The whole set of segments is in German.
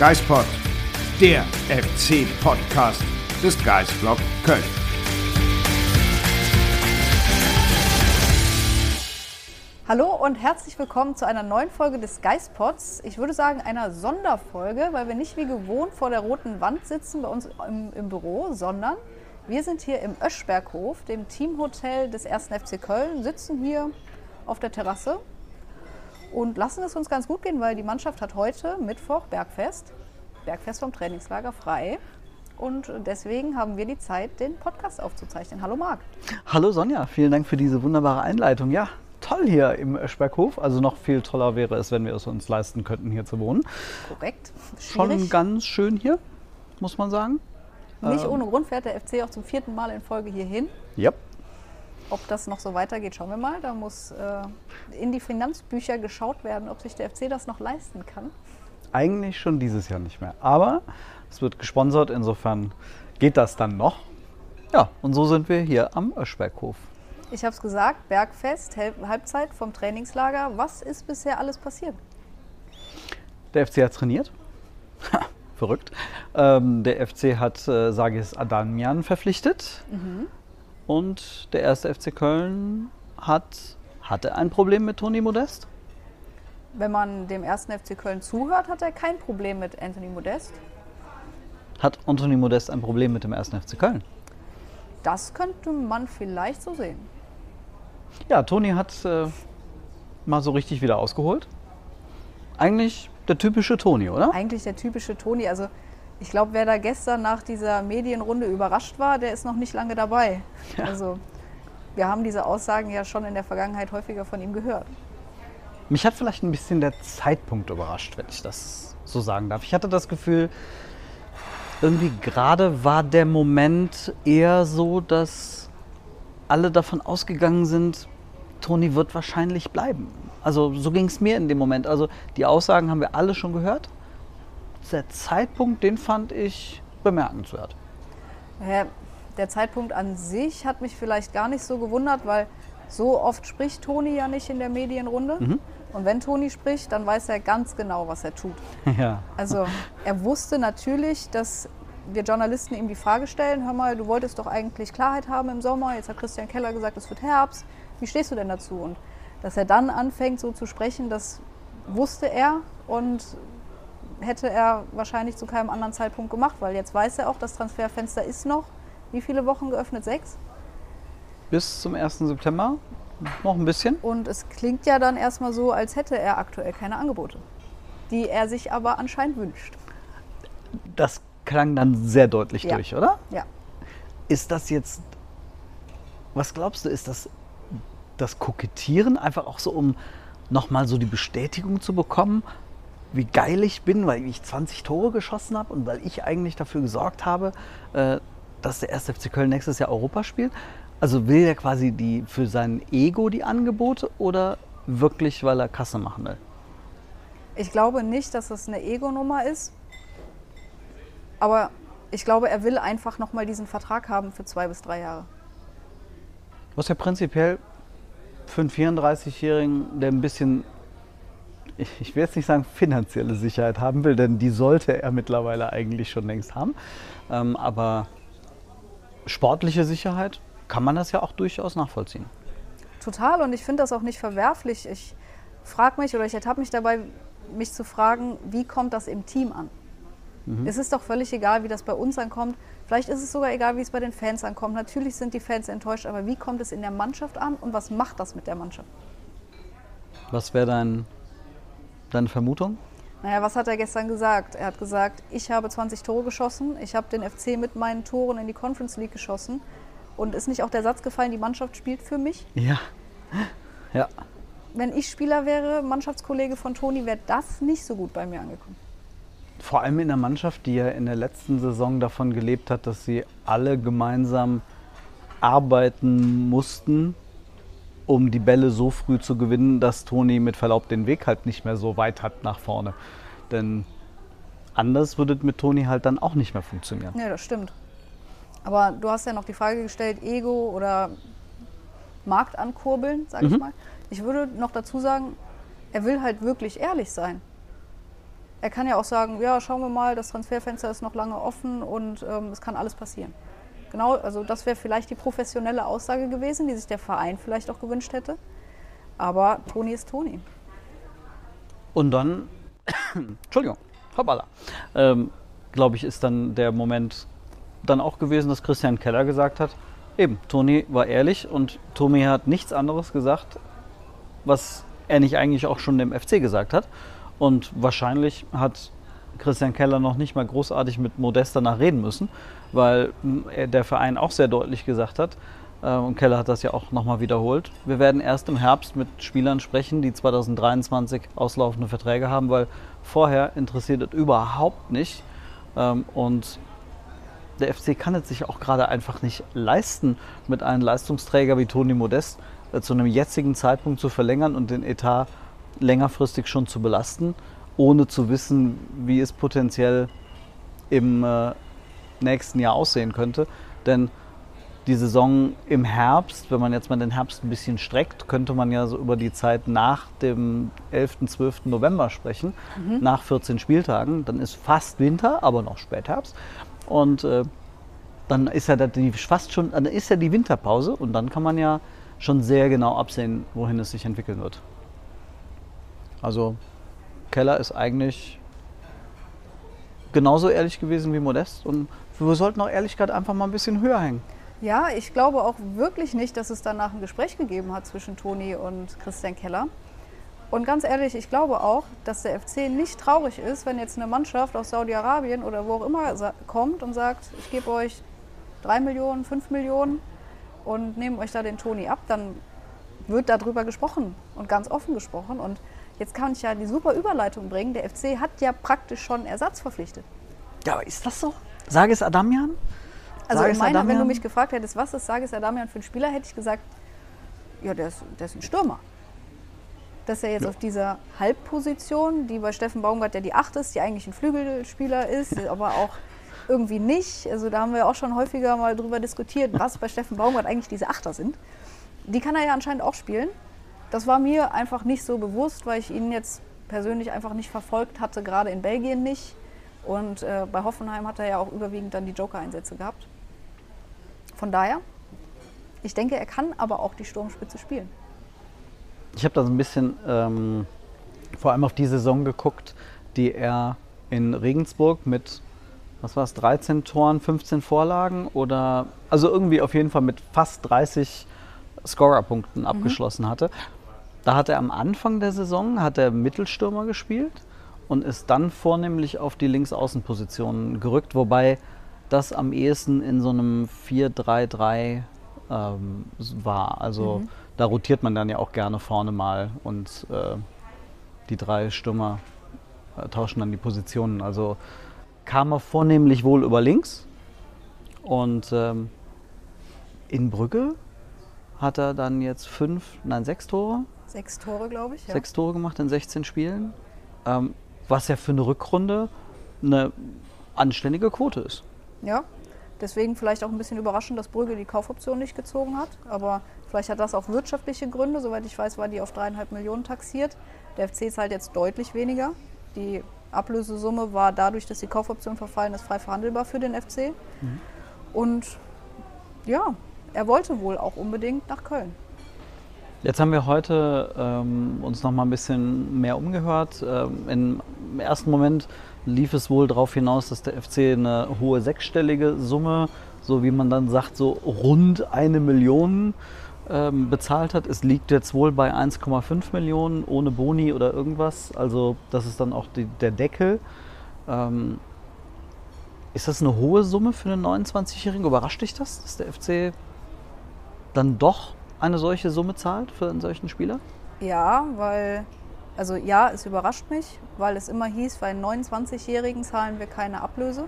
Geispod, der FC-Podcast des Geisblog Köln. Hallo und herzlich willkommen zu einer neuen Folge des Geistpods. Ich würde sagen einer Sonderfolge, weil wir nicht wie gewohnt vor der roten Wand sitzen bei uns im, im Büro, sondern wir sind hier im Öschberghof, dem Teamhotel des 1. FC Köln, sitzen hier auf der Terrasse und lassen es uns ganz gut gehen, weil die Mannschaft hat heute Mittwoch Bergfest, Bergfest vom Trainingslager frei. Und deswegen haben wir die Zeit, den Podcast aufzuzeichnen. Hallo Marc. Hallo Sonja, vielen Dank für diese wunderbare Einleitung. Ja, toll hier im Öschberghof. Also noch viel toller wäre es, wenn wir es uns leisten könnten, hier zu wohnen. Korrekt. Schon Schwierig. ganz schön hier, muss man sagen. Nicht ähm, ohne Grund fährt der FC auch zum vierten Mal in Folge hier hin. Ob das noch so weitergeht, schauen wir mal. Da muss äh, in die Finanzbücher geschaut werden, ob sich der FC das noch leisten kann. eigentlich schon dieses Jahr nicht mehr. Aber es wird gesponsert, insofern geht das dann noch. Ja, und so sind wir hier am Öschberghof. Ich habe es gesagt, Bergfest, Halbzeit vom Trainingslager. Was ist bisher alles passiert? Der FC hat trainiert. Verrückt. Ähm, der FC hat äh, Sagis Adamian verpflichtet. Und der erste FC Köln hat, hatte ein Problem mit Toni Modest. Wenn man dem ersten FC Köln zuhört, hat er kein Problem mit Anthony Modest. Hat Anthony Modest ein Problem mit dem ersten FC Köln? Das könnte man vielleicht so sehen. Ja, Toni hat äh, mal so richtig wieder ausgeholt. Eigentlich der typische Toni, oder? Eigentlich der typische Toni. Also ich glaube, wer da gestern nach dieser Medienrunde überrascht war, der ist noch nicht lange dabei. Also wir haben diese Aussagen ja schon in der Vergangenheit häufiger von ihm gehört. Mich hat vielleicht ein bisschen der Zeitpunkt überrascht, wenn ich das so sagen darf. Ich hatte das Gefühl, irgendwie gerade war der Moment eher so, dass alle davon ausgegangen sind, Toni wird wahrscheinlich bleiben. Also so ging es mir in dem Moment. Also die Aussagen haben wir alle schon gehört. Der Zeitpunkt, den fand ich bemerkenswert. Ja, Der Zeitpunkt an sich hat mich vielleicht gar nicht so gewundert, weil so oft spricht Toni ja nicht in der Medienrunde. Und wenn Toni spricht, dann weiß er ganz genau, was er tut. ja. Also er wusste natürlich, dass wir Journalisten ihm die Frage stellen, hör mal, du wolltest doch eigentlich Klarheit haben im Sommer, jetzt hat Christian Keller gesagt, es wird Herbst, wie stehst du denn dazu? Und dass er dann anfängt so zu sprechen, das wusste er und hätte er wahrscheinlich zu keinem anderen Zeitpunkt gemacht, weil jetzt weiß er auch, das Transferfenster ist noch, wie viele Wochen geöffnet? Sechs? Bis zum 1. September noch ein bisschen. Und es klingt ja dann erstmal so, als hätte er aktuell keine Angebote, die er sich aber anscheinend wünscht. Das klang dann sehr deutlich Ja. durch, oder? Ja. Ist das jetzt, was glaubst du, ist das das Kokettieren einfach auch so, um nochmal so die Bestätigung zu bekommen, wie geil ich bin, weil ich 20 Tore geschossen habe und weil ich eigentlich dafür gesorgt habe, äh, dass der 1. FC Köln nächstes Jahr Europa spielt? Also will er quasi die, für sein Ego die Angebote oder wirklich, weil er Kasse machen will? Ich glaube nicht, dass es eine Ego-Nummer ist. Aber ich glaube, er will einfach nochmal diesen Vertrag haben für zwei bis drei Jahre. Was ja prinzipiell für einen 34-Jährigen, der ein bisschen, ich, will jetzt nicht sagen finanzielle Sicherheit haben will, denn die sollte er mittlerweile eigentlich schon längst haben. Ähm, aber sportliche Sicherheit kann man das ja auch durchaus nachvollziehen. Total. Und ich finde das auch nicht verwerflich. Ich frage mich oder ich ertappe mich dabei, mich zu fragen, wie kommt das im Team an? Es ist doch völlig egal, wie das bei uns ankommt. Vielleicht ist es sogar egal, wie es bei den Fans ankommt. Natürlich sind die Fans enttäuscht, aber wie kommt es in der Mannschaft an und was macht das mit der Mannschaft? Was wäre dein, deine Vermutung? Naja, was hat er gestern gesagt? Er hat gesagt, ich habe 20 Tore geschossen, ich habe den FC mit meinen Toren in die Conference League geschossen Und ist nicht auch der Satz gefallen, die Mannschaft spielt für mich? Ja. Ja. Wenn ich Spieler wäre, Mannschaftskollege von Toni, wäre das nicht so gut bei mir angekommen. Vor allem in der Mannschaft, die ja in der letzten Saison davon gelebt hat, dass sie alle gemeinsam arbeiten mussten, um die Bälle so früh zu gewinnen, dass Toni mit Verlaub den Weg halt nicht mehr so weit hat nach vorne. Denn anders würde es mit Toni halt dann auch nicht mehr funktionieren. Ja, das stimmt. Aber du hast ja noch die Frage gestellt, Ego oder Markt ankurbeln, sag ich mal. Ich würde noch dazu sagen, er will halt wirklich ehrlich sein. Er kann ja auch sagen, ja, schauen wir mal, das Transferfenster ist noch lange offen und ähm, es kann alles passieren. Genau, also das wäre vielleicht die professionelle Aussage gewesen, die sich der Verein vielleicht auch gewünscht hätte. Aber Toni ist Toni. Und dann, Entschuldigung, hoppala, ähm, glaube ich, ist dann der Moment dann auch gewesen, dass Christian Keller gesagt hat, eben, Toni war ehrlich und Toni hat nichts anderes gesagt, was er nicht eigentlich auch schon dem FC gesagt hat. Und wahrscheinlich hat Christian Keller noch nicht mal großartig mit Modest danach reden müssen, weil er- der Verein auch sehr deutlich gesagt hat, äh, und Keller hat das ja auch nochmal wiederholt, wir werden erst im Herbst mit Spielern sprechen, die 2023 auslaufende Verträge haben, weil vorher interessiert es überhaupt nicht. Ähm, Und der FC kann es sich auch gerade einfach nicht leisten, mit einem Leistungsträger wie Toni Modest äh, zu einem jetzigen Zeitpunkt zu verlängern und den Etat längerfristig schon zu belasten, ohne zu wissen, wie es potenziell im äh, nächsten Jahr aussehen könnte. Denn die Saison im Herbst, wenn man jetzt mal den Herbst ein bisschen streckt, könnte man ja so über die Zeit nach dem 11., 12. November sprechen, nach 14 Spieltagen. Dann ist fast Winter, aber noch Spätherbst. Und äh, dann ist ja die, fast schon, dann ist ja die Winterpause und dann kann man ja schon sehr genau absehen, wohin es sich entwickeln wird. Also Keller ist eigentlich genauso ehrlich gewesen wie Modest und wir sollten auch Ehrlichkeit einfach mal ein bisschen höher hängen. Ja, ich glaube auch wirklich nicht, dass es danach ein Gespräch gegeben hat zwischen Toni und Christian Keller. Und ganz ehrlich, ich glaube auch, dass der FC nicht traurig ist, wenn jetzt eine Mannschaft aus Saudi-Arabien oder wo auch immer kommt und sagt, ich gebe euch drei Millionen, fünf Millionen und nehme euch da den Toni ab, dann wird darüber gesprochen und ganz offen gesprochen. Und jetzt kann ich ja die super Überleitung bringen. Der FC hat ja praktisch schon Ersatz verpflichtet. Ja, aber ist das so? Sage es Adamian? Also Sage in es meiner, wenn du mich gefragt hättest, was ist Sages Adamian für ein Spieler, hätte ich gesagt, ja, der ist, der ist ein Stürmer. Dass er jetzt auf dieser Halbposition, die bei Steffen Baumgart ja die Acht ist, die eigentlich ein Flügelspieler ist, aber auch irgendwie nicht. Also da haben wir auch schon häufiger mal drüber diskutiert, was bei Steffen Baumgart eigentlich diese Achter sind. Die kann er ja anscheinend auch spielen. Das war mir einfach nicht so bewusst, weil ich ihn jetzt persönlich einfach nicht verfolgt hatte, gerade in Belgien nicht. Und äh, bei Hoffenheim hat er ja auch überwiegend dann die Joker-Einsätze gehabt. Von daher, ich denke, er kann aber auch die Sturmspitze spielen. Ich habe da so ein bisschen ähm, vor allem auf die Saison geguckt, die er in Regensburg mit, was war es, 13 Toren, 15 Vorlagen oder, also irgendwie auf jeden Fall mit fast 30 Scorerpunkten abgeschlossen hatte. Da hat er am Anfang der Saison, hat er Mittelstürmer gespielt und ist dann vornehmlich auf die Linksaußenposition gerückt, wobei das am ehesten in so einem 4-3-3 ähm, war. Also da rotiert man dann ja auch gerne vorne mal und äh, die drei Stürmer äh, tauschen dann die Positionen. Also kam er vornehmlich wohl über links und ähm, in Brügge hat er dann jetzt fünf, nein sechs Tore, Sechs Tore, glaube ich. Ja. sechs Tore gemacht in 16 Spielen, ähm, was ja für eine Rückrunde eine anständige Quote ist. Ja, deswegen vielleicht auch ein bisschen überraschend, dass Brügge die Kaufoption nicht gezogen hat. Aber vielleicht hat das auch wirtschaftliche Gründe. Soweit ich weiß, war die auf dreieinhalb Millionen taxiert. Der FC zahlt jetzt deutlich weniger. Die Ablösesumme war dadurch, dass die Kaufoption verfallen ist, frei verhandelbar für den FC. Und ja, er wollte wohl auch unbedingt nach Köln. Jetzt haben wir heute ähm, uns noch mal ein bisschen mehr umgehört. Ähm, Im ersten Moment lief es wohl darauf hinaus, dass der FC eine hohe sechsstellige Summe, so wie man dann sagt, so rund eine Million ähm, bezahlt hat. Es liegt jetzt wohl bei 1,5 Millionen ohne Boni oder irgendwas. Also das ist dann auch die, der Deckel. Ähm, ist das eine hohe Summe für einen 29-Jährigen? Überrascht dich das, dass der FC dann doch eine solche Summe zahlt für einen solchen Spieler? Ja, weil, also ja, es überrascht mich, weil es immer hieß, bei 29-Jährigen zahlen wir keine Ablöse.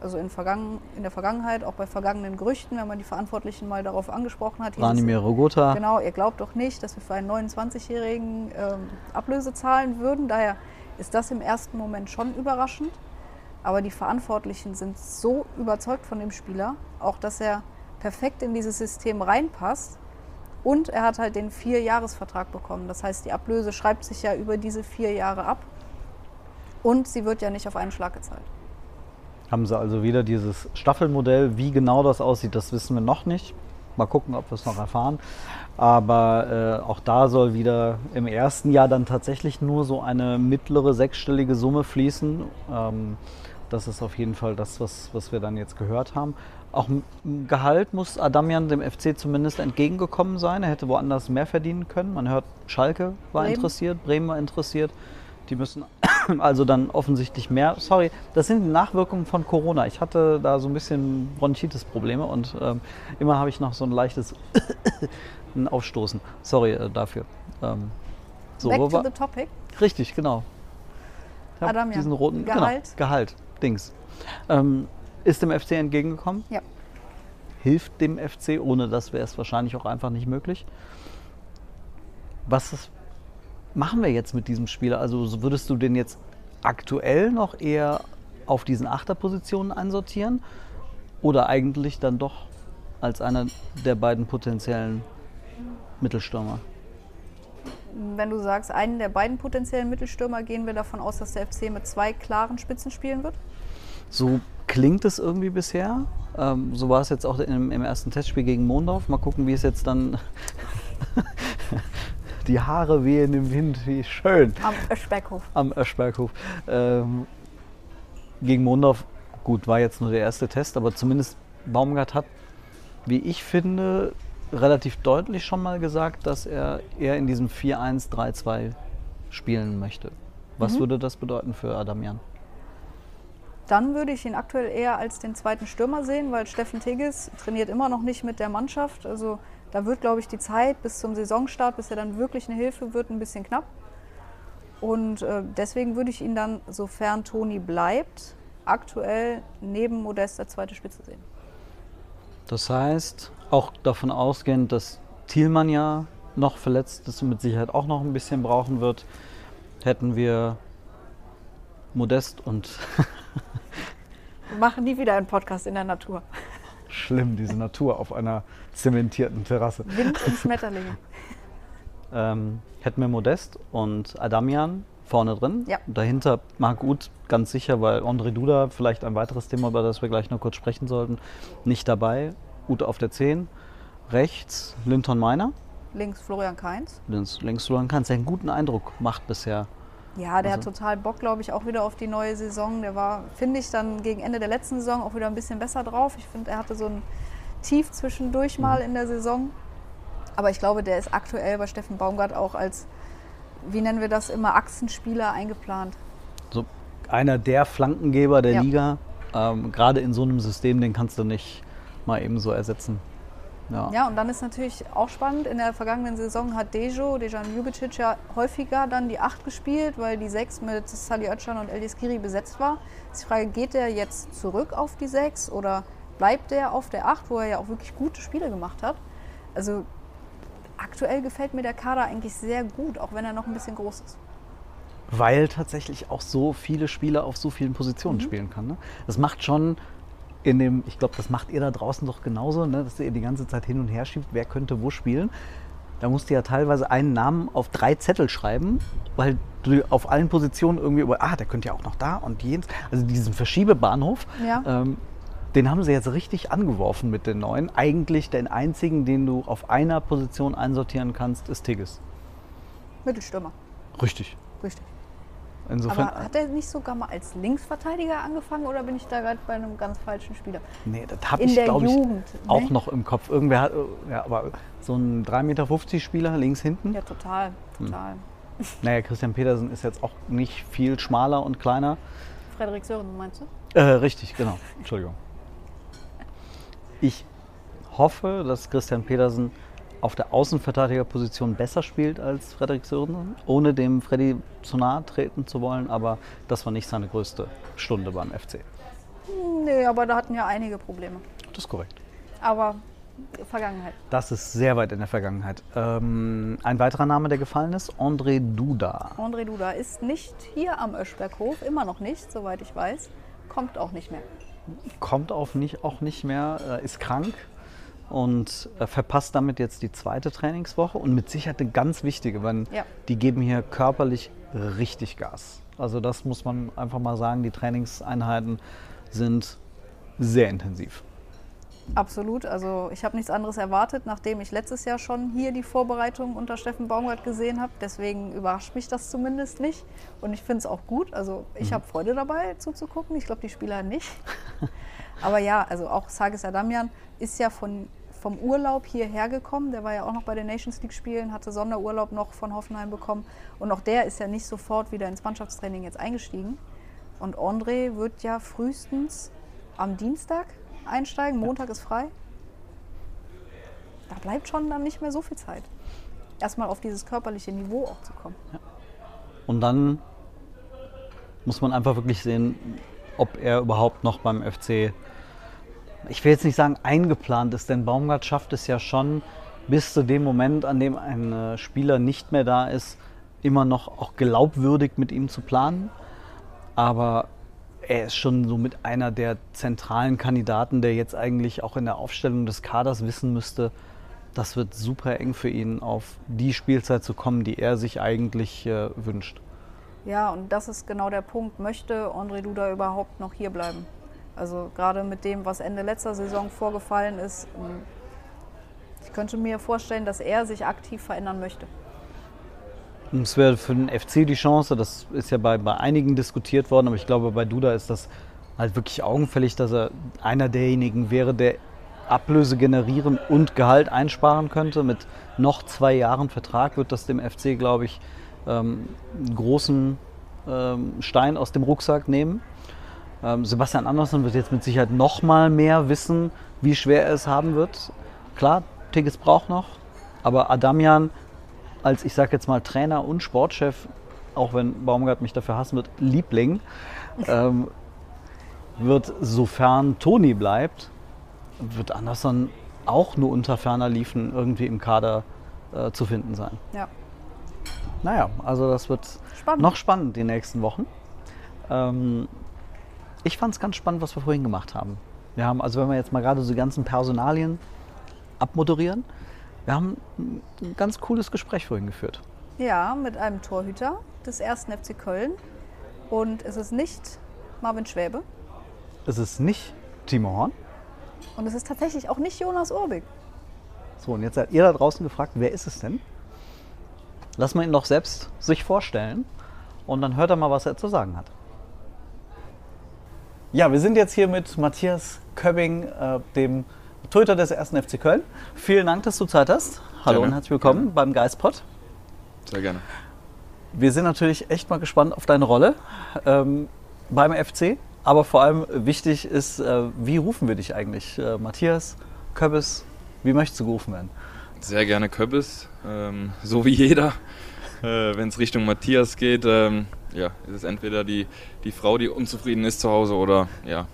Also in, Vergangen, in der Vergangenheit, auch bei vergangenen Gerüchten, wenn man die Verantwortlichen mal darauf angesprochen hat. hieß es- Branimir Rogota. Genau, ihr glaubt doch nicht, dass wir für einen 29-Jährigen ähm, Ablöse zahlen würden. Daher ist das im ersten Moment schon überraschend. Aber die Verantwortlichen sind so überzeugt von dem Spieler, auch dass er perfekt in dieses System reinpasst. Und er hat halt den Vier-Jahres-Vertrag bekommen. Das heißt, die Ablöse schreibt sich ja über diese vier Jahre ab. Und sie wird ja nicht auf einen Schlag gezahlt. Haben sie also wieder dieses Staffelmodell. Wie genau das aussieht, das wissen wir noch nicht. Mal gucken, ob wir es noch erfahren. Aber äh, auch da soll wieder im ersten Jahr dann tatsächlich nur so eine mittlere sechsstellige Summe fließen. Ähm, das ist auf jeden Fall das, was, was wir dann jetzt gehört haben. Auch im Gehalt muss Adamian dem FC zumindest entgegengekommen sein. Er hätte woanders mehr verdienen können. Man hört, Schalke war Bremen. interessiert, Bremen war interessiert. Die müssen also dann offensichtlich mehr. Sorry, das sind die Nachwirkungen von Corona. Ich hatte da so ein bisschen Bronchitis-Probleme und ähm, immer habe ich noch so ein leichtes Aufstoßen. Sorry äh, dafür. Ähm, so, Back wo to war, the topic. Richtig, genau. Ich Adamian. Diesen roten Gehalt. Genau, Gehalt, Dings. Ähm, ist dem FC entgegengekommen? Ja. hilft dem FC, ohne das wäre es wahrscheinlich auch einfach nicht möglich. Was ist, machen wir jetzt mit diesem Spieler? Also so würdest du den jetzt aktuell noch eher auf diesen Achterpositionen einsortieren oder eigentlich dann doch als einer der beiden potenziellen Mittelstürmer? Wenn du sagst, einen der beiden potenziellen Mittelstürmer, gehen wir davon aus, dass der FC mit zwei klaren Spitzen spielen wird? So klingt es irgendwie bisher. Ähm, so war es jetzt auch im, im ersten Testspiel gegen Mondorf. Mal gucken, wie es jetzt dann. Die Haare wehen im Wind, wie schön. Am Öschberghof. Am Öschberghof. Ähm, gegen Mondorf, gut, war jetzt nur der erste Test, aber zumindest Baumgart hat, wie ich finde, relativ deutlich schon mal gesagt, dass er eher in diesem 4-1-3-2 spielen möchte. Was würde das bedeuten für Adamian? Dann würde ich ihn aktuell eher als den zweiten Stürmer sehen, weil Steffen Tigges trainiert immer noch nicht mit der Mannschaft. Also da wird, glaube ich, die Zeit bis zum Saisonstart, bis er dann wirklich eine Hilfe wird, ein bisschen knapp. Und äh, deswegen würde ich ihn dann, sofern Toni bleibt, aktuell neben Modest der zweite Spitze sehen. Das heißt, auch davon ausgehend, dass Thielmann ja noch verletzt ist und mit Sicherheit auch noch ein bisschen brauchen wird, hätten wir Modest und Wir machen nie wieder einen Podcast in der Natur. schlimm, diese Natur auf einer zementierten Terrasse. Wind und Schmetterlinge. Ähm, hätten wir Modest und Adamian vorne drin. Ja. Dahinter Marc Uth ganz sicher, weil André Duda, vielleicht ein weiteres Thema, über das wir gleich noch kurz sprechen sollten, nicht dabei. Uth auf der 10. Rechts Linton Meiner. Links Florian Kainz. Links, links Florian Kanz, der einen guten Eindruck macht bisher. Ja, der Also- hat total Bock, glaube ich, auch wieder auf die neue Saison. Der war, finde ich, dann gegen Ende der letzten Saison auch wieder ein bisschen besser drauf. Ich finde, er hatte so ein Tief zwischendurch mal in der Saison. Aber ich glaube, der ist aktuell bei Steffen Baumgart auch als, wie nennen wir das immer, Achsenspieler eingeplant. So einer der Flankengeber der Ja. Liga. Ähm, Gerade in so einem System, den kannst du nicht mal eben so ersetzen. Ja. Ja, und dann ist natürlich auch spannend, in der vergangenen Saison hat Dejo, Dejan Ljubicic ja häufiger dann die 8 gespielt, weil die 6 mit Sali Özcan und Eldis Kiri besetzt war. Ist die Frage, geht der jetzt zurück auf die 6 oder bleibt der auf der 8, wo er ja auch wirklich gute Spiele gemacht hat? Also aktuell gefällt mir der Kader eigentlich sehr gut, auch wenn er noch ein bisschen groß ist. Weil tatsächlich auch so viele Spieler auf so vielen Mhm. Positionen spielen kann. Ne? Das macht schon in dem, ich glaube, das macht ihr da draußen doch genauso, ne? dass ihr die ganze Zeit hin und her schiebt, wer könnte wo spielen. Da musst du ja teilweise einen Namen auf drei Zettel schreiben, weil du auf allen Positionen irgendwie über, ah, der könnte ja auch noch da und jenes. Also diesen Verschiebebahnhof, Ja. ähm, den haben sie jetzt richtig angeworfen mit den neuen. Eigentlich den einzigen, den du auf einer Position einsortieren kannst, ist Tigges. Mittelstürmer, Richtig. richtig. Insofern. Aber hat er nicht sogar mal als Linksverteidiger angefangen oder bin ich da gerade bei einem ganz falschen Spieler? Nee, das habe ich, glaube ich, Jugend, auch ne? noch im Kopf. Irgendwer hat, äh, ja, aber so ein 3,50 Meter Spieler links hinten. Ja, total, total. Naja, Christian Petersen ist jetzt auch nicht viel schmaler und kleiner. Frederik Sören, meinst du? Äh, richtig, genau. Entschuldigung. Ich hoffe, dass Christian Pedersen auf der Außenverteidigerposition besser spielt als Frederik Sörensen, ohne dem Freddy zu nahe treten zu wollen, aber das war nicht seine größte Stunde beim FC. Nee, aber da hatten ja einige Probleme. Das ist korrekt. Aber Vergangenheit. Das ist sehr weit in der Vergangenheit. Ähm, ein weiterer Name, der gefallen ist, André Duda. André Duda ist nicht hier am Öschberghof, immer noch nicht, soweit ich weiß. Kommt auch nicht mehr. Kommt auf nicht, auch nicht mehr, äh, ist krank und äh, verpasst damit jetzt die zweite Trainingswoche und mit Sicherheit eine ganz wichtige, weil Ja. die geben hier körperlich richtig Gas. Also das muss man einfach mal sagen, die Trainingseinheiten sind sehr intensiv. Absolut. Also ich habe nichts anderes erwartet, nachdem ich letztes Jahr schon hier die Vorbereitung unter Steffen Baumgart gesehen habe. Deswegen überrascht mich das zumindest nicht. Und ich finde es auch gut. Also ich habe Freude dabei zuzugucken. Ich glaube, die Spieler nicht. Aber ja, also auch Sages Adamian ist ja von, vom Urlaub hierher gekommen. Der war ja auch noch bei den Nations League Spielen, hatte Sonderurlaub noch von Hoffenheim bekommen. Und auch der ist ja nicht sofort wieder ins Mannschaftstraining jetzt eingestiegen. Und André wird ja frühestens am Dienstag einsteigen. Montag ist frei. Da bleibt schon dann nicht mehr so viel Zeit. Erstmal auf dieses körperliche Niveau auch zu kommen. Und dann muss man einfach wirklich sehen, ob er überhaupt noch beim FC, ich will jetzt nicht sagen eingeplant ist, denn Baumgart schafft es ja schon bis zu dem Moment, an dem ein äh, Spieler nicht mehr da ist, immer noch auch glaubwürdig mit ihm zu planen. Aber er ist schon so mit einer der zentralen Kandidaten, der jetzt eigentlich auch in der Aufstellung des Kaders wissen müsste, das wird super eng für ihn, auf die Spielzeit zu kommen, die er sich eigentlich äh, wünscht. Ja, und das ist genau der Punkt. Möchte André Duda überhaupt noch hier bleiben? Also gerade mit dem, was Ende letzter Saison vorgefallen ist, ähm, ich könnte mir vorstellen, dass er sich aktiv verändern möchte. Es wäre für den FC die Chance, das ist ja bei, bei einigen diskutiert worden, aber ich glaube, bei Duda ist das halt wirklich augenfällig, dass er einer derjenigen wäre, der Ablöse generieren und Gehalt einsparen könnte. Mit noch zwei Jahren Vertrag wird das dem FC, glaube ich, ähm, einen großen ähm, Stein aus dem Rucksack nehmen. Ähm, Sebastian Andersson wird jetzt mit Sicherheit noch mal mehr wissen, wie schwer er es haben wird. Klar, Tigges braucht noch, aber Adamian als, ich sage jetzt mal, Trainer und Sportchef, auch wenn Baumgart mich dafür hassen wird, Liebling, ähm, wird, sofern Toni bleibt, wird Andersson auch nur unter ferner Liefen irgendwie im Kader äh, zu finden sein. Ja, Naja, also das wird Spannend. noch spannend die nächsten Wochen. Ähm, ich fand es ganz spannend, was wir vorhin gemacht haben. Wir haben, also wenn wir jetzt mal gerade so die ganzen Personalien abmoderieren, wir haben ein ganz cooles Gespräch vorhin geführt. ja mit einem Torhüter des ersten FC Köln. Und es ist nicht Marvin Schwäbe. Es ist nicht Timo Horn. Und es ist tatsächlich auch nicht Jonas Urbig. So, und jetzt seid ihr da draußen gefragt, wer ist es denn? Lassen wir ihn doch selbst sich vorstellen und dann hört er mal, was er zu sagen hat. Ja, wir sind jetzt hier mit Matthias Köbbing, äh, dem Torhüter des ersten FC Köln. Vielen Dank, dass du Zeit hast. Hallo Gerne. und herzlich willkommen beim Geistpod. Sehr gerne. Wir sind natürlich echt mal gespannt auf deine Rolle ähm, beim FC. Aber vor allem wichtig ist, äh, wie rufen wir dich eigentlich? Äh, Matthias, Köbbes, wie möchtest du gerufen werden? Sehr gerne Köppes, ähm, so wie jeder. Äh, Wenn es Richtung Matthias geht, ähm, ja, ist es entweder die, die Frau, die unzufrieden ist zu Hause oder ja,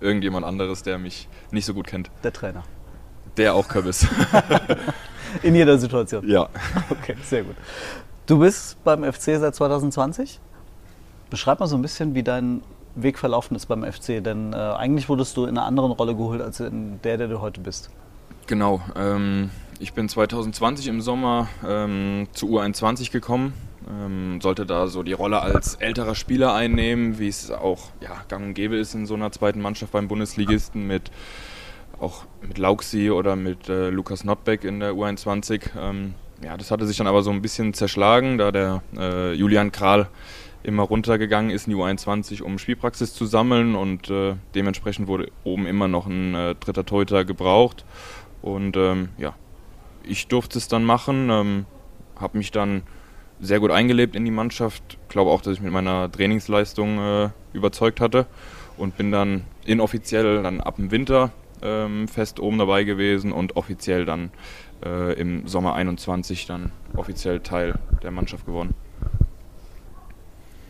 irgendjemand anderes, der mich nicht so gut kennt. Der Trainer. Der auch Köppes. In jeder Situation. ja. Okay, sehr gut. Du bist beim FC seit 2020. Beschreib mal so ein bisschen, wie dein Weg verlaufen ist beim FC, denn äh, eigentlich wurdest du in einer anderen Rolle geholt als in der, der du heute bist. Genau. Ähm, ich bin 2020 im Sommer ähm, zu U21 gekommen. Ähm, sollte da so die Rolle als älterer Spieler einnehmen, wie es auch ja, gang und gäbe ist in so einer zweiten Mannschaft beim Bundesligisten mit auch mit Lauxi oder mit äh, Lukas Notbeck in der U21. Ähm, ja, das hatte sich dann aber so ein bisschen zerschlagen, da der äh, Julian Kral immer runtergegangen ist in die U21, um Spielpraxis zu sammeln und äh, dementsprechend wurde oben immer noch ein äh, dritter Torhüter gebraucht. Und ähm, ja, ich durfte es dann machen, ähm, habe mich dann sehr gut eingelebt in die Mannschaft, glaube auch, dass ich mit meiner Trainingsleistung äh, überzeugt hatte und bin dann inoffiziell dann ab dem Winter ähm, fest oben dabei gewesen und offiziell dann äh, im Sommer 21 dann offiziell Teil der Mannschaft geworden.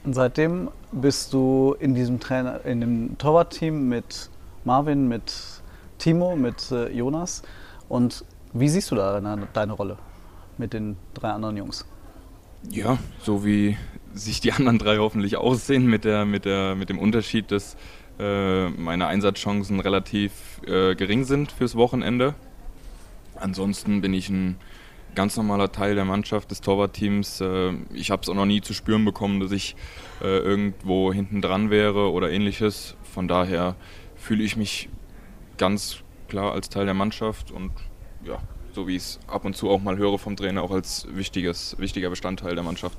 Und seitdem bist du in diesem Trainer, in dem Torwartteam mit Marvin, mit Timo, mit äh, Jonas. Und wie siehst du da deine, Rolle mit den drei anderen Jungs? Ja, so wie sich die anderen drei hoffentlich aussehen, mit, der, mit, der, mit dem Unterschied, dass äh, meine Einsatzchancen relativ äh, gering sind fürs Wochenende. Ansonsten bin ich ein ganz normaler Teil der Mannschaft, des Torwartteams. Äh, ich habe es auch noch nie zu spüren bekommen, dass ich äh, irgendwo hinten dran wäre oder ähnliches. Von daher fühle ich mich ganz klar als Teil der Mannschaft und ja, so wie ich es ab und zu auch mal höre vom Trainer, auch als wichtiges, wichtiger Bestandteil der Mannschaft.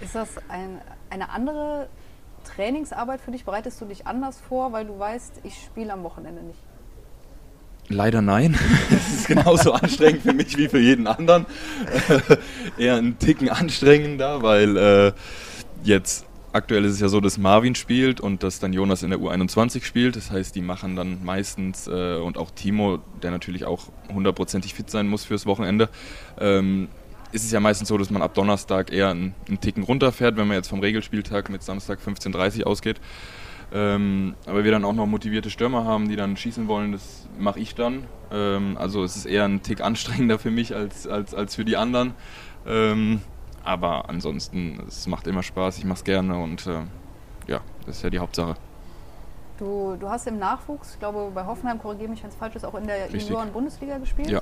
Ist das ein, eine andere Trainingsarbeit für dich? Bereitest du dich anders vor, weil du weißt, ich spiele am Wochenende nicht? Leider nein. Es ist genauso anstrengend für mich wie für jeden anderen. Eher ein Ticken anstrengender, weil äh, jetzt aktuell ist es ja so, dass Marvin spielt und dass dann Jonas in der U21 spielt. Das heißt, die machen dann meistens äh, und auch Timo, der natürlich auch hundertprozentig fit sein muss fürs Wochenende, ähm, ist es ja meistens so, dass man ab Donnerstag eher einen, einen Ticken runterfährt, wenn man jetzt vom Regelspieltag mit Samstag 15.30 Uhr ausgeht. Ähm, aber wir dann auch noch motivierte Stürmer haben, die dann schießen wollen, das mache ich dann. Ähm, also es ist eher ein Tick anstrengender für mich als, als, als für die anderen. Ähm, aber ansonsten, es macht immer Spaß, ich mache es gerne und äh, ja, das ist ja die Hauptsache. Du, du hast im Nachwuchs, ich glaube bei Hoffenheim, korrigiere mich, wenn es falsch ist, auch in der Junioren-Bundesliga gespielt. Ja.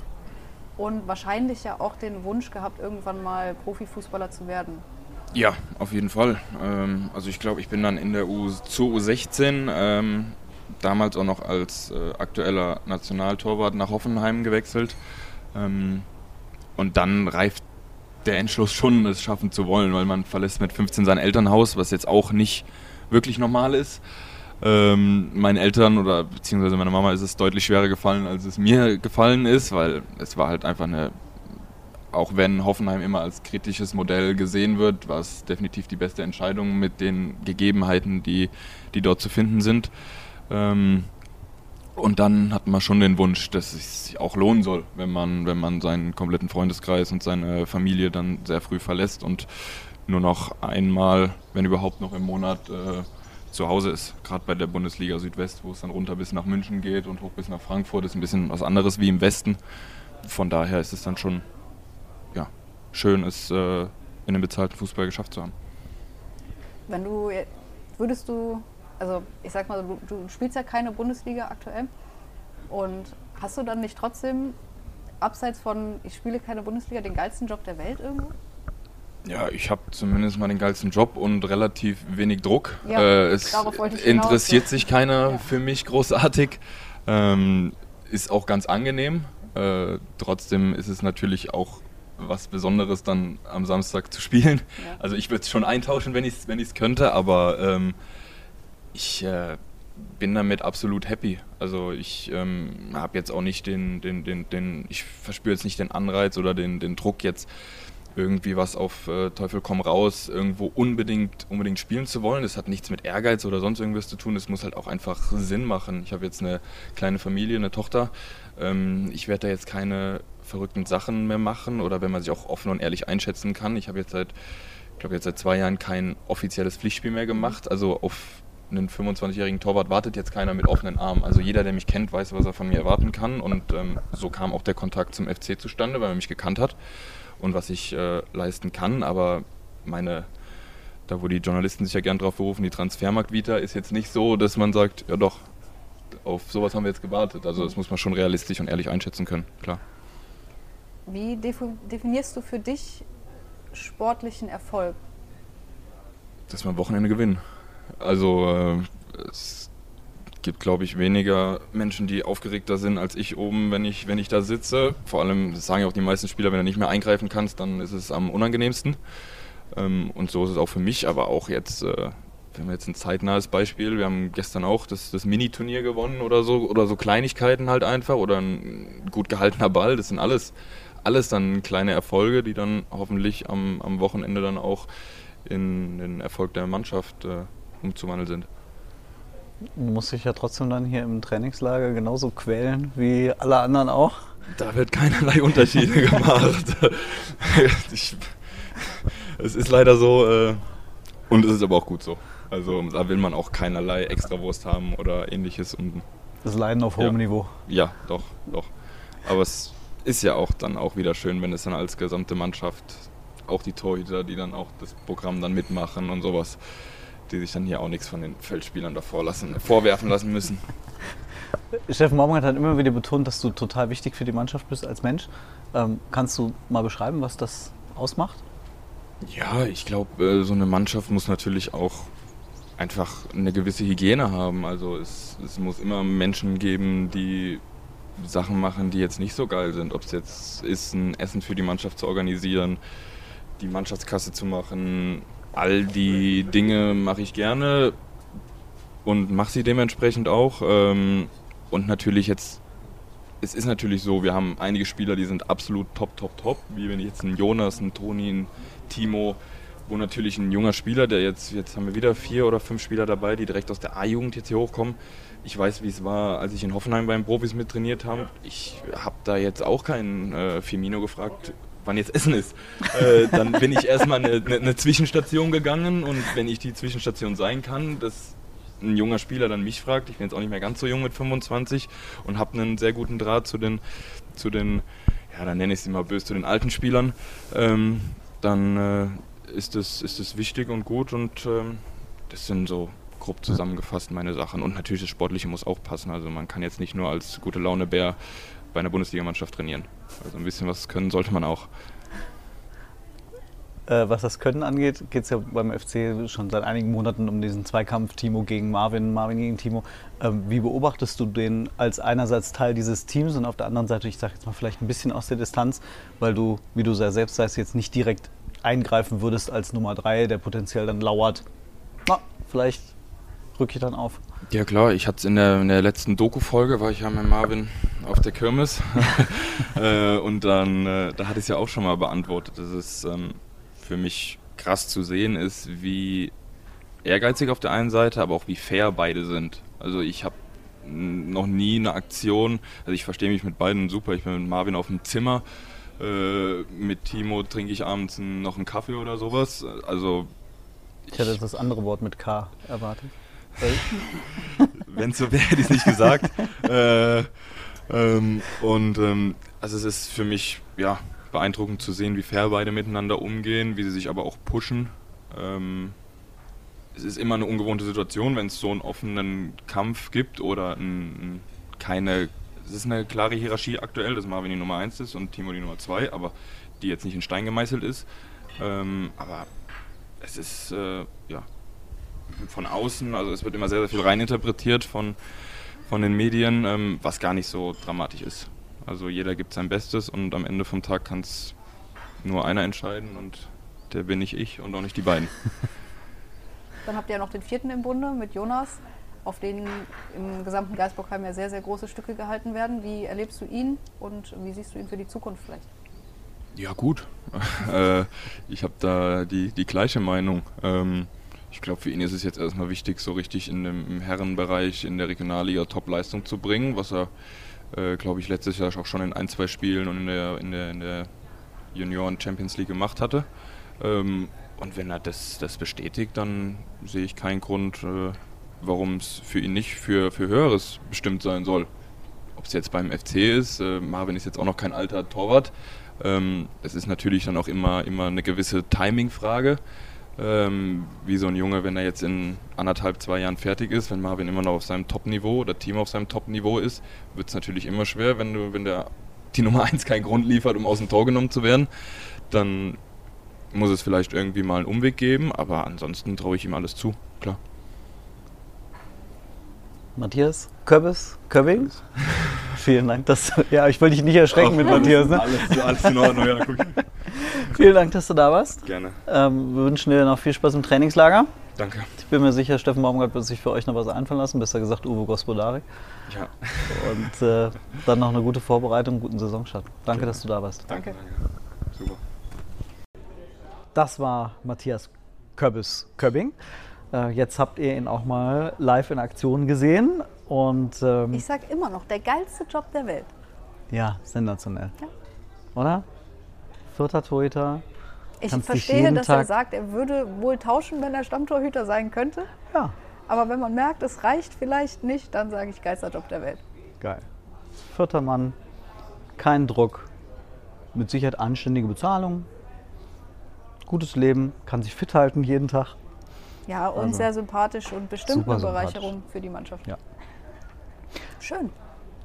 Und wahrscheinlich ja auch den Wunsch gehabt, irgendwann mal Profifußballer zu werden. Ja, auf jeden Fall. Ähm, also ich glaube, ich bin dann in der U zur U16 ähm, damals auch noch als äh, aktueller Nationaltorwart nach Hoffenheim gewechselt. Ähm, und dann reift der Entschluss schon, es schaffen zu wollen, weil man verlässt mit 15 sein Elternhaus, was jetzt auch nicht wirklich normal ist. Ähm, meinen Eltern oder beziehungsweise meiner Mama ist es deutlich schwerer gefallen, als es mir gefallen ist, weil es war halt einfach eine, auch wenn Hoffenheim immer als kritisches Modell gesehen wird, war es definitiv die beste Entscheidung mit den Gegebenheiten, die, die dort zu finden sind. Ähm, und dann hat man schon den Wunsch, dass es sich auch lohnen soll, wenn man, wenn man seinen kompletten Freundeskreis und seine Familie dann sehr früh verlässt und nur noch einmal, wenn überhaupt noch im Monat äh, zu Hause ist. Gerade bei der Bundesliga Südwest, wo es dann runter bis nach München geht und hoch bis nach Frankfurt, ist ein bisschen was anderes wie im Westen. Von daher ist es dann schon ja, schön, es äh, in dem bezahlten Fußball geschafft zu haben. Wenn du, würdest du also ich sag mal, du, du spielst ja keine Bundesliga aktuell. Und hast du dann nicht trotzdem, abseits von, ich spiele keine Bundesliga, den geilsten Job der Welt irgendwo? Ja, ich habe zumindest mal den geilsten Job und relativ wenig Druck. Ja, äh, es interessiert sich keiner Ja. für mich großartig. Ähm, ist auch ganz angenehm. Äh, trotzdem ist es natürlich auch was Besonderes, dann am Samstag zu spielen. Ja. Also ich würde es schon eintauschen, wenn ich es wenn ich's könnte, aber ähm, ich äh, bin damit absolut happy. Also ich ähm, habe jetzt auch nicht den, den, den, den, ich verspüre jetzt nicht den Anreiz oder den, den Druck jetzt irgendwie was auf äh, Teufel komm raus, irgendwo unbedingt, unbedingt spielen zu wollen. Das hat nichts mit Ehrgeiz oder sonst irgendwas zu tun. Es muss halt auch einfach Sinn machen. Ich habe jetzt eine kleine Familie, eine Tochter. Ähm, ich werde da jetzt keine verrückten Sachen mehr machen oder wenn man sich auch offen und ehrlich einschätzen kann. Ich habe jetzt seit, ich glaube jetzt seit zwei Jahren kein offizielles Pflichtspiel mehr gemacht. Also auf einen 25-jährigen Torwart wartet jetzt keiner mit offenen Armen. Also jeder, der mich kennt, weiß, was er von mir erwarten kann. Und ähm, so kam auch der Kontakt zum FC zustande, weil er mich gekannt hat und was ich äh, leisten kann. Aber meine, da wo die Journalisten sich ja gern drauf berufen, die Transfermarkt-Vita ist jetzt nicht so, dass man sagt, ja doch, auf sowas haben wir jetzt gewartet. Also das muss man schon realistisch und ehrlich einschätzen können, klar. Wie definierst du für dich sportlichen Erfolg? dass wir am Wochenende gewinnen. Also äh, es gibt, glaube ich, weniger Menschen, die aufgeregter sind als ich oben, wenn ich, wenn ich da sitze. Vor allem, das sagen ja auch die meisten Spieler, wenn du nicht mehr eingreifen kannst, dann ist es am unangenehmsten. Ähm, und so ist es auch für mich, aber auch jetzt, äh, wir haben jetzt ein zeitnahes Beispiel, wir haben gestern auch das, das Mini-Turnier gewonnen oder so, oder so Kleinigkeiten halt einfach, oder ein gut gehaltener Ball, das sind alles, alles dann kleine Erfolge, die dann hoffentlich am, am Wochenende dann auch in den Erfolg der Mannschaft äh, umzuwandeln sind. Du musst dich ja trotzdem dann hier im Trainingslager genauso quälen wie alle anderen auch. Da wird keinerlei Unterschiede gemacht. ich, es ist leider so äh, und es ist aber auch gut so. Also da will man auch keinerlei Extrawurst haben oder ähnliches. Und, Das Leiden auf hohem Ja. Niveau. ja, doch, doch. Aber es ist ja auch dann auch wieder schön, wenn es dann als gesamte Mannschaft, auch die Torhüter, die dann auch das Programm dann mitmachen und sowas, die sich dann hier auch nichts von den Feldspielern davor lassen, vorwerfen lassen müssen. Steffen Baumgart hat immer wieder betont, dass du total wichtig für die Mannschaft bist als Mensch. Ähm, kannst du mal beschreiben, was das ausmacht? Ja, ich glaube, äh, so eine Mannschaft muss natürlich auch einfach eine gewisse Hygiene haben. Also es, es muss immer Menschen geben, die Sachen machen, die jetzt nicht so geil sind. Ob es jetzt ist, ein Essen für die Mannschaft zu organisieren, die Mannschaftskasse zu machen. All die Dinge mache ich gerne und mache sie dementsprechend auch. Ähm, Und natürlich jetzt, es ist natürlich so, wir haben einige Spieler, die sind absolut top, top, top. Wie wenn ich jetzt einen Jonas, einen Toni, einen Timo, wo natürlich ein junger Spieler, der jetzt, jetzt haben wir wieder vier oder fünf Spieler dabei, die direkt aus der A-Jugend jetzt hier hochkommen. Ich weiß, wie es war, als ich in Hoffenheim beim Profis mittrainiert habe. Ich habe da jetzt auch keinen äh, Firmino gefragt, wann jetzt Essen ist. Äh, dann bin ich erstmal eine, eine, Zwischenstation gegangen und wenn ich die Zwischenstation sein kann, dass ein junger Spieler dann mich fragt, ich bin jetzt auch nicht mehr ganz so jung mit 25 und habe einen sehr guten Draht zu den, zu den ja, dann nenne ich sie mal böse, zu den alten Spielern, ähm, dann äh, ist es ist es wichtig und gut und ähm, das sind so grob zusammengefasst meine Sachen. Und natürlich das Sportliche muss auch passen. Also man kann jetzt nicht nur als gute Laune Bär bei einer Bundesligamannschaft trainieren. Also ein bisschen was können sollte man auch. Äh, was das Können angeht, geht es ja beim FC schon seit einigen Monaten um diesen Zweikampf Timo gegen Marvin, Marvin gegen Timo. Ähm, wie beobachtest du den als einerseits Teil dieses Teams und auf der anderen Seite, ich sage jetzt mal vielleicht ein bisschen aus der Distanz, weil du, wie du sehr selbst sagst, jetzt nicht direkt eingreifen würdest als Nummer drei, der potenziell dann lauert. Na, vielleicht rücke ich dann auf. Ja klar, ich hatte es in der, in der letzten Doku-Folge, war ich ja mit Marvin auf der Kirmes äh, und dann, äh, da hatte ich es ja auch schon mal beantwortet, dass es ähm, für mich krass zu sehen ist, wie ehrgeizig auf der einen Seite, aber auch wie fair beide sind. Also ich habe noch nie eine Aktion, also ich verstehe mich mit beiden super, ich bin mit Marvin auf dem Zimmer, äh, mit Timo trinke ich abends noch einen Kaffee oder sowas, also Ich hätte das andere Wort mit K erwartet. Wenn es so wäre, hätte ich es nicht gesagt. äh, ähm, und ähm, also es ist für mich ja, beeindruckend zu sehen, wie fair beide miteinander umgehen, wie sie sich aber auch pushen. Ähm, es ist immer eine ungewohnte Situation, wenn es so einen offenen Kampf gibt oder ein, ein, keine. Es ist eine klare Hierarchie aktuell, dass Marvin die Nummer 1 ist und Timo die Nummer 2, aber die jetzt nicht in Stein gemeißelt ist. Ähm, aber es ist äh, ja, von außen, also es wird immer sehr, sehr viel reininterpretiert von, von den Medien, ähm, was gar nicht so dramatisch ist. Also jeder gibt sein Bestes und am Ende vom Tag kann es nur einer entscheiden und der bin nicht ich und auch nicht die beiden. Dann habt ihr ja noch den vierten im Bunde mit Jonas, auf den im gesamten Geistbockheim ja sehr, sehr große Stücke gehalten werden. Wie erlebst du ihn und wie siehst du ihn für die Zukunft vielleicht? Ja gut, äh, ich habe da die, die gleiche Meinung. Ähm, ich glaube, für ihn ist es jetzt erstmal wichtig, so richtig in dem, im Herrenbereich in der Regionalliga Top-Leistung zu bringen, was er, äh, glaube ich, letztes Jahr auch schon in ein, zwei Spielen und in der, in der, in der Junioren Champions League gemacht hatte. Ähm, und wenn er das, das bestätigt, dann sehe ich keinen Grund, äh, warum es für ihn nicht für, für Höheres bestimmt sein soll. Ob es jetzt beim FC ist, äh, Marvin ist jetzt auch noch kein alter Torwart. Ähm, es ist natürlich dann auch immer, immer eine gewisse Timing-Frage. Ähm, wie so ein Junge, wenn er jetzt in anderthalb, zwei Jahren fertig ist, wenn Marvin immer noch auf seinem Top-Niveau oder Team auf seinem Top-Niveau ist, wird es natürlich immer schwer, wenn du, wenn der die Nummer 1 keinen Grund liefert, um aus dem Tor genommen zu werden. Dann muss es vielleicht irgendwie mal einen Umweg geben, aber ansonsten traue ich ihm alles zu, klar. Matthias Köbbes, Köbbing. Vielen Dank, dass ja, ich wollte dich nicht erschrecken mit Matthias. Ne? Alles, alles in Ordnung, ja, guck. Vielen Dank, dass du da warst. Gerne. Ähm, wir wünschen dir noch viel Spaß im Trainingslager. Danke. Ich bin mir sicher, Steffen Baumgart wird sich für euch noch was einfallen lassen, besser gesagt Uwe Gospodari. Ja, Und äh, dann noch eine gute Vorbereitung, einen guten Saisonstart. Danke, dass du da warst. danke. Super. Das war Matthias Köbbes Köbbing. Äh, jetzt habt ihr ihn auch mal live in Aktion gesehen. Und ähm, Ich sag immer noch, der geilste Job der Welt. ja, sensationell. Ja. Oder? Vierter Torhüter. Ich Kannst verstehe, dass er Tag- sagt, er würde wohl tauschen, wenn er Stammtorhüter sein könnte. Ja, Aber wenn man merkt, es reicht vielleicht nicht, dann sage ich geilster Job der Welt. geil. Vierter Mann, kein Druck, mit Sicherheit anständige Bezahlung, gutes Leben, kann sich fit halten jeden Tag. Ja, und Also, sehr sympathisch und bestimmt eine. Bereicherung für die Mannschaft. Ja. Schön.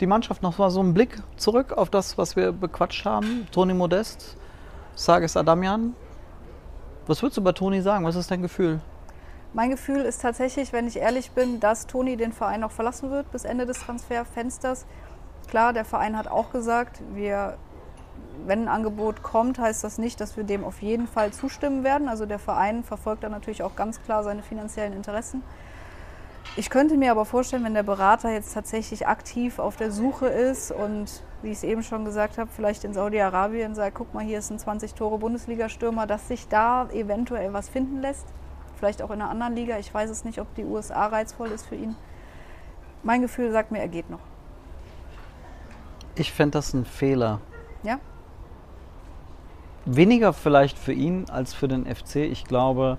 Die Mannschaft noch mal so einen Blick zurück auf das, was wir bequatscht haben. Toni Modest, Sages Adamian. Was würdest du bei Toni sagen? Was ist dein Gefühl? Mein Gefühl ist tatsächlich, wenn ich ehrlich bin, dass Toni den Verein noch verlassen wird bis Ende des Transferfensters. Klar, der Verein hat auch gesagt, wir, wenn ein Angebot kommt, heißt das nicht, dass wir dem auf jeden Fall zustimmen werden. Also der Verein verfolgt da natürlich auch ganz klar seine finanziellen Interessen. Ich könnte mir aber vorstellen, wenn der Berater jetzt tatsächlich aktiv auf der Suche ist und, wie ich es eben schon gesagt habe, vielleicht in Saudi-Arabien sagt, guck mal, hier ist ein 20-Tore-Bundesliga-Stürmer, dass sich da eventuell was finden lässt. Vielleicht auch in einer anderen Liga. Ich weiß es nicht, ob die USA reizvoll ist für ihn. Mein Gefühl sagt mir, er geht noch. Ich fände das ein Fehler. Ja? Weniger vielleicht für ihn als für den FC. Ich glaube,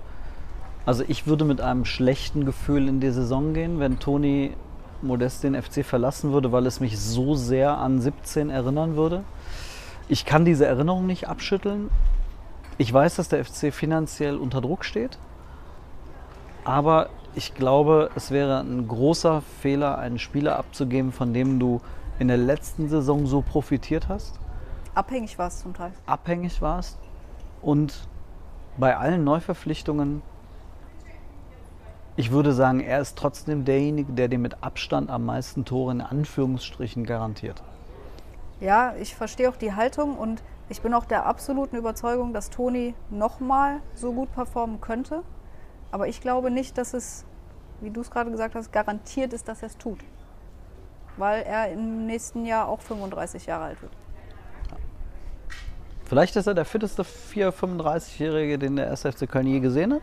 also ich würde mit einem schlechten Gefühl in die Saison gehen, wenn Toni Modest den FC verlassen würde, weil es mich so sehr an 17 erinnern würde. Ich kann diese Erinnerung nicht abschütteln. Ich weiß, dass der FC finanziell unter Druck steht. Aber ich glaube, es wäre ein großer Fehler, einen Spieler abzugeben, von dem du in der letzten Saison so profitiert hast Abhängig war es zum Teil. abhängig warst und bei allen Neuverpflichtungen, ich würde sagen, er ist trotzdem derjenige, der dir mit Abstand am meisten Tore in Anführungsstrichen garantiert. Ja, ich verstehe auch die Haltung und ich bin auch der absoluten Überzeugung, dass Toni nochmal so gut performen könnte. Aber ich glaube nicht, dass es, wie du es gerade gesagt hast, garantiert ist, dass er es tut. Weil er im nächsten Jahr auch 35 Jahre alt wird. Vielleicht ist er der fitteste 4-, 35-Jährige, den der SFC Köln je gesehen hat.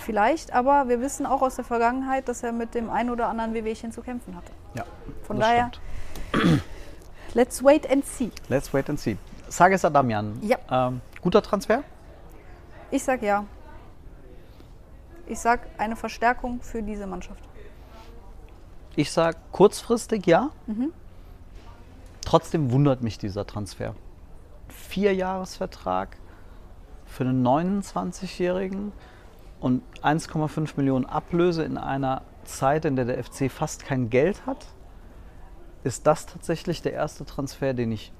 Vielleicht, aber wir wissen auch aus der Vergangenheit, dass er mit dem ein oder anderen Wehwehchen zu kämpfen hatte. Ja, Von daher, stimmt. let's wait and see. Let's wait and see. Sages Adamian. Ja. Ähm, guter Transfer? Ich sag ja. Ich sag eine Verstärkung für diese Mannschaft. Ich sage kurzfristig ja. Trotzdem wundert mich dieser Transfer. Vierjahresvertrag für einen 29-Jährigen und 1,5 Millionen Ablöse in einer Zeit, in der der FC fast kein Geld hat. Ist das tatsächlich der erste Transfer, den ich,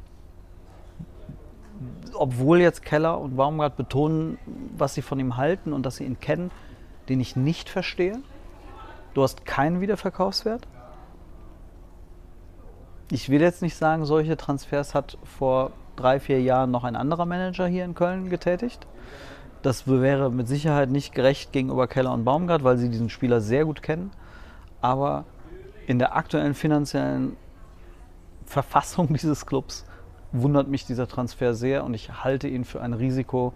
obwohl jetzt Keller und Baumgart betonen, was sie von ihm halten und dass sie ihn kennen, den ich nicht verstehe? Du hast keinen Wiederverkaufswert? Ich will jetzt nicht sagen, solche Transfers hat vor drei, vier Jahren noch ein anderer Manager hier in Köln getätigt. Das wäre mit Sicherheit nicht gerecht gegenüber Keller und Baumgart, weil sie diesen Spieler sehr gut kennen. Aber in der aktuellen finanziellen Verfassung dieses Clubs wundert mich dieser Transfer sehr und ich halte ihn für ein Risiko,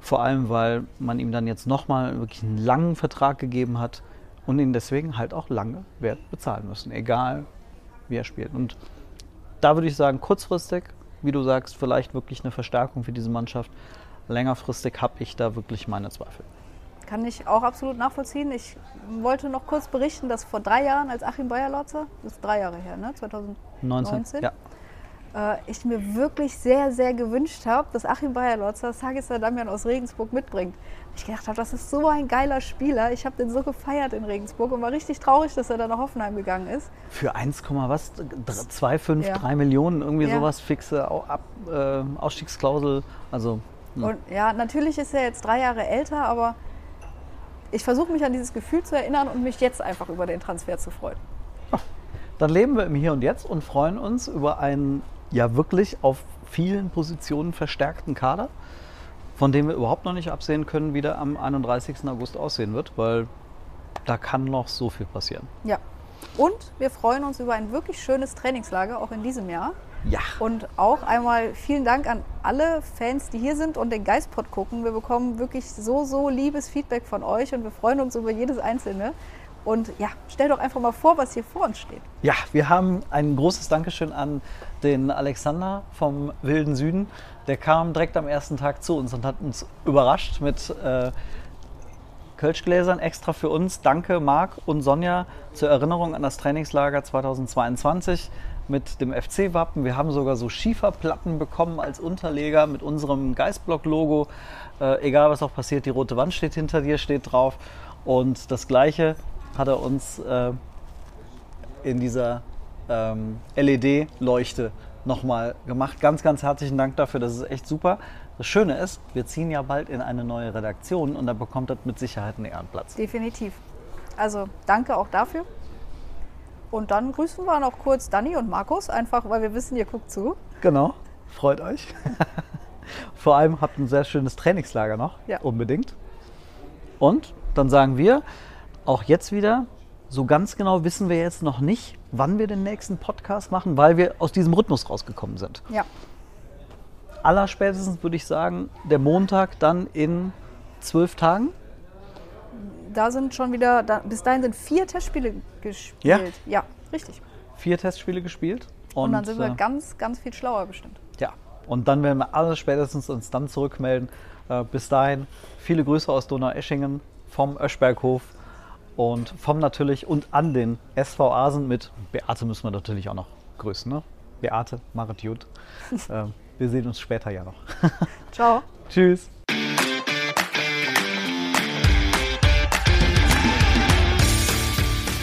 vor allem weil man ihm dann jetzt nochmal wirklich einen langen Vertrag gegeben hat und ihn deswegen halt auch lange Wert bezahlen müssen, egal wie er spielt. Und da würde ich sagen, kurzfristig, wie du sagst, vielleicht wirklich eine Verstärkung für diese Mannschaft. Längerfristig habe ich da wirklich meine Zweifel. Kann ich auch absolut nachvollziehen. Ich wollte noch kurz berichten, dass vor drei Jahren, als Achim Bayerlotzer, das ist drei Jahre her, ne? 2019, 19? Ja. äh, ich mir wirklich sehr, sehr gewünscht habe, dass Achim Bayerlotzer Sagis Damian aus Regensburg mitbringt. Ich gedacht habe, das ist so ein geiler Spieler. Ich habe den so gefeiert in Regensburg und war richtig traurig, dass er dann nach Hoffenheim gegangen ist. Für 1, was? 2,5, Ja. 3 Millionen, irgendwie Ja. sowas, fixe Ab, äh, Ausstiegsklausel. Also, hm. Und ja, natürlich ist er jetzt drei Jahre älter, aber ich versuche mich an dieses Gefühl zu erinnern und mich jetzt einfach über den Transfer zu freuen. Dann leben wir im Hier und Jetzt und freuen uns über einen ja wirklich auf vielen Positionen verstärkten Kader, von dem wir überhaupt noch nicht absehen können, wie der am 31. August aussehen wird, weil da kann noch so viel passieren. Ja. Und wir freuen uns über ein wirklich schönes Trainingslager, auch in diesem Jahr. Ja. Und auch einmal vielen Dank an alle Fans, die hier sind und den Geistpod gucken. Wir bekommen wirklich so, so liebes Feedback von euch und wir freuen uns über jedes einzelne. Und ja, stell doch einfach mal vor, was hier vor uns steht. Ja, wir haben ein großes Dankeschön an den Alexander vom Wilden Süden. Der kam direkt am ersten Tag zu uns und hat uns überrascht mit äh, Kölschgläsern extra für uns. Danke, Marc und Sonja, zur Erinnerung an das Trainingslager 2022 mit dem FC-Wappen. Wir haben sogar so Schieferplatten bekommen als Unterleger mit unserem Geistblock-Logo. Äh, egal was auch passiert, die rote Wand steht hinter dir, steht drauf. Und das gleiche hat er uns äh, in dieser ähm, LED-Leuchte nochmal gemacht. Ganz, ganz herzlichen Dank dafür. Das ist echt super. Das Schöne ist, wir ziehen ja bald in eine neue Redaktion und da bekommt das mit Sicherheit einen Ehrenplatz. Definitiv. Also danke auch dafür. Und dann grüßen wir noch kurz Dani und Markus, einfach weil wir wissen, ihr guckt zu. Genau, freut euch. Vor allem habt ein sehr schönes Trainingslager noch, Ja. unbedingt. Und dann sagen wir auch jetzt wieder, so ganz genau wissen wir jetzt noch nicht, wann wir den nächsten Podcast machen, weil wir aus diesem Rhythmus rausgekommen sind. Ja, Allerspätestens würde ich sagen, der Montag dann in zwölf Tagen. Da sind schon wieder, da, bis dahin sind vier Testspiele gespielt. Ja? Ja, richtig. Vier Testspiele gespielt. Und, dann sind wir äh, ganz, ganz viel schlauer bestimmt. Ja, und dann werden wir alles spätestens uns dann zurückmelden. Äh, bis dahin viele Grüße aus Donaueschingen, vom Öschberghof und vom natürlich und an den SV Asen mit Beate müssen wir natürlich auch noch grüßen. Ne? Beate, Marit Jud. äh, wir sehen uns später ja noch. Ciao. Tschüss.